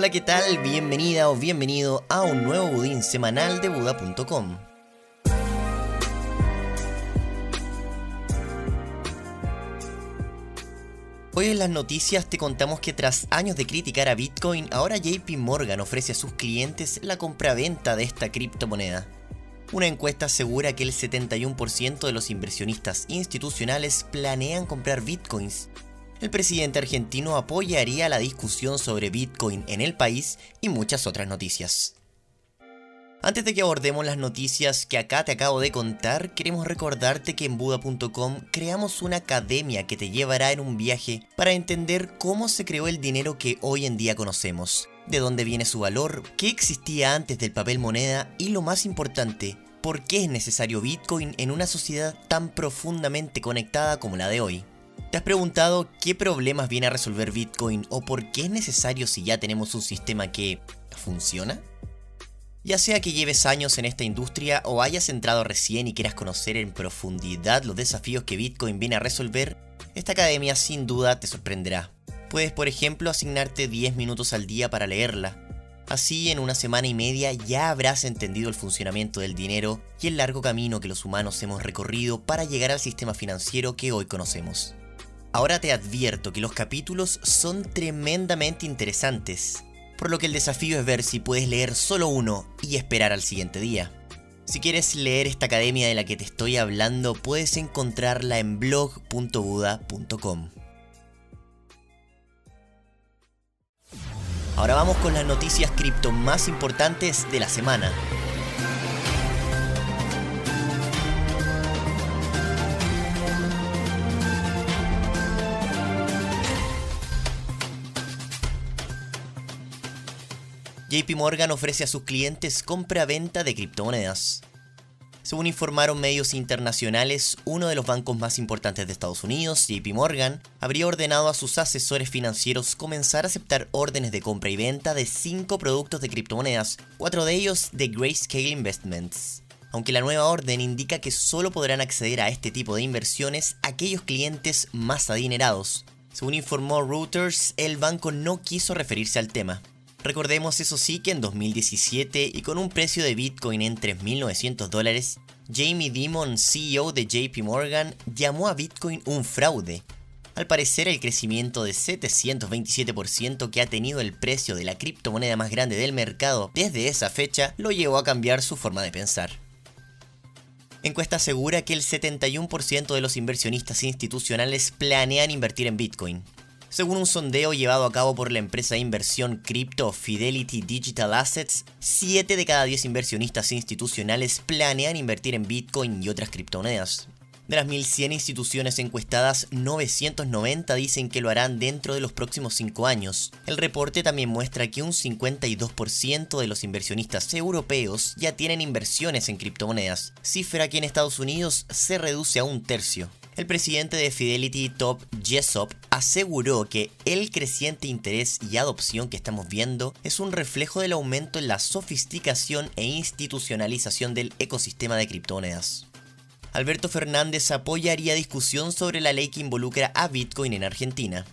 Hola, ¿qué tal? Bienvenida o bienvenido a un nuevo budín semanal de Buda.com. Hoy en las noticias te contamos que tras años de criticar a Bitcoin, ahora JP Morgan ofrece a sus clientes la compra-venta de esta criptomoneda. Una encuesta asegura que el 71% de los inversionistas institucionales planean comprar bitcoins. El presidente argentino apoyaría la discusión sobre bitcoin en el país y muchas otras noticias. Antes de que abordemos las noticias que acá te acabo de contar, queremos recordarte que en Buda.com creamos una academia que te llevará en un viaje para entender cómo se creó el dinero que hoy en día conocemos, de dónde viene su valor, qué existía antes del papel moneda y lo más importante, por qué es necesario Bitcoin en una sociedad tan profundamente conectada como la de hoy. ¿Te has preguntado qué problemas viene a resolver Bitcoin o por qué es necesario si ya tenemos un sistema que funciona? Ya sea que lleves años en esta industria o hayas entrado recién y quieras conocer en profundidad los desafíos que Bitcoin viene a resolver, esta academia sin duda te sorprenderá. Puedes, por ejemplo, asignarte 10 minutos al día para leerla. Así, en una semana y media ya habrás entendido el funcionamiento del dinero y el largo camino que los humanos hemos recorrido para llegar al sistema financiero que hoy conocemos. Ahora te advierto que los capítulos son tremendamente interesantes por lo que el desafío es ver si puedes leer solo uno y esperar al siguiente día. Si quieres leer esta academia de la que te estoy hablando, puedes encontrarla en blog.buda.com. Ahora vamos con las noticias cripto más importantes de la semana. JP Morgan ofrece a sus clientes compra-venta de criptomonedas. Según informaron medios internacionales, uno de los bancos más importantes de Estados Unidos, JP Morgan, habría ordenado a sus asesores financieros comenzar a aceptar órdenes de compra y venta de cinco productos de criptomonedas, cuatro de ellos de Grayscale Investments. Aunque la nueva orden indica que solo podrán acceder a este tipo de inversiones aquellos clientes más adinerados. Según informó Reuters, el banco no quiso referirse al tema. Recordemos eso sí que en 2017 y con un precio de Bitcoin en 3.900 dólares, Jamie Dimon, CEO de JP Morgan, llamó a Bitcoin un fraude. Al parecer el crecimiento de 727% que ha tenido el precio de la criptomoneda más grande del mercado desde esa fecha lo llevó a cambiar su forma de pensar. Encuesta asegura que el 71% de los inversionistas institucionales planean invertir en Bitcoin, según un sondeo llevado a cabo por la empresa de inversión cripto Fidelity Digital Assets, 7 de cada 10 inversionistas institucionales planean invertir en Bitcoin y otras criptomonedas. De las 1.100 instituciones encuestadas, 990 dicen que lo harán dentro de los próximos 5 años. El reporte también muestra que un 52% de los inversionistas europeos ya tienen inversiones en criptomonedas, cifra que en Estados Unidos se reduce a un tercio. El presidente de Fidelity Top Jessop aseguró que el creciente interés y adopción que estamos viendo es un reflejo del aumento en la sofisticación e institucionalización del ecosistema de criptomonedas. Alberto Fernández apoyaría discusión sobre la ley que involucra a Bitcoin en Argentina.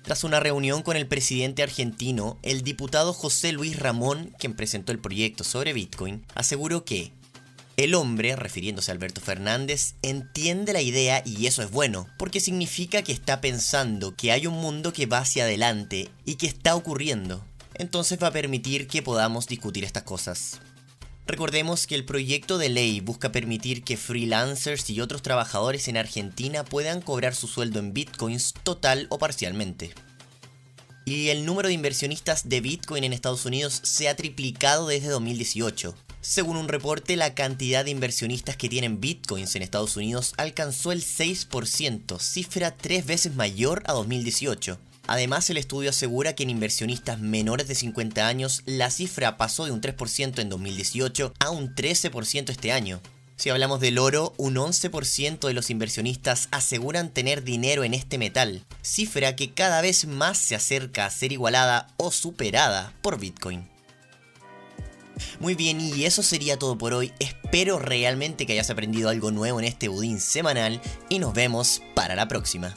Tras una reunión con el presidente argentino, el diputado José Luis Ramón, quien presentó el proyecto sobre Bitcoin, aseguró que el hombre, refiriéndose a Alberto Fernández, entiende la idea y eso es bueno, porque significa que está pensando que hay un mundo que va hacia adelante y que está ocurriendo. Entonces va a permitir que podamos discutir estas cosas. Recordemos que el proyecto de ley busca permitir que freelancers y otros trabajadores en Argentina puedan cobrar su sueldo en bitcoins total o parcialmente. Y el número de inversionistas de Bitcoin en Estados Unidos se ha triplicado desde 2018. Según un reporte, la cantidad de inversionistas que tienen bitcoins en Estados Unidos alcanzó el 6%, cifra tres veces mayor a 2018. Además, el estudio asegura que en inversionistas menores de 50 años la cifra pasó de un 3% en 2018 a un 13% este año. Si hablamos del oro, un 11% de los inversionistas aseguran tener dinero en este metal, cifra que cada vez más se acerca a ser igualada o superada por Bitcoin. Muy bien, y eso sería todo por hoy. Espero realmente que hayas aprendido algo nuevo en este budín semanal y nos vemos para la próxima.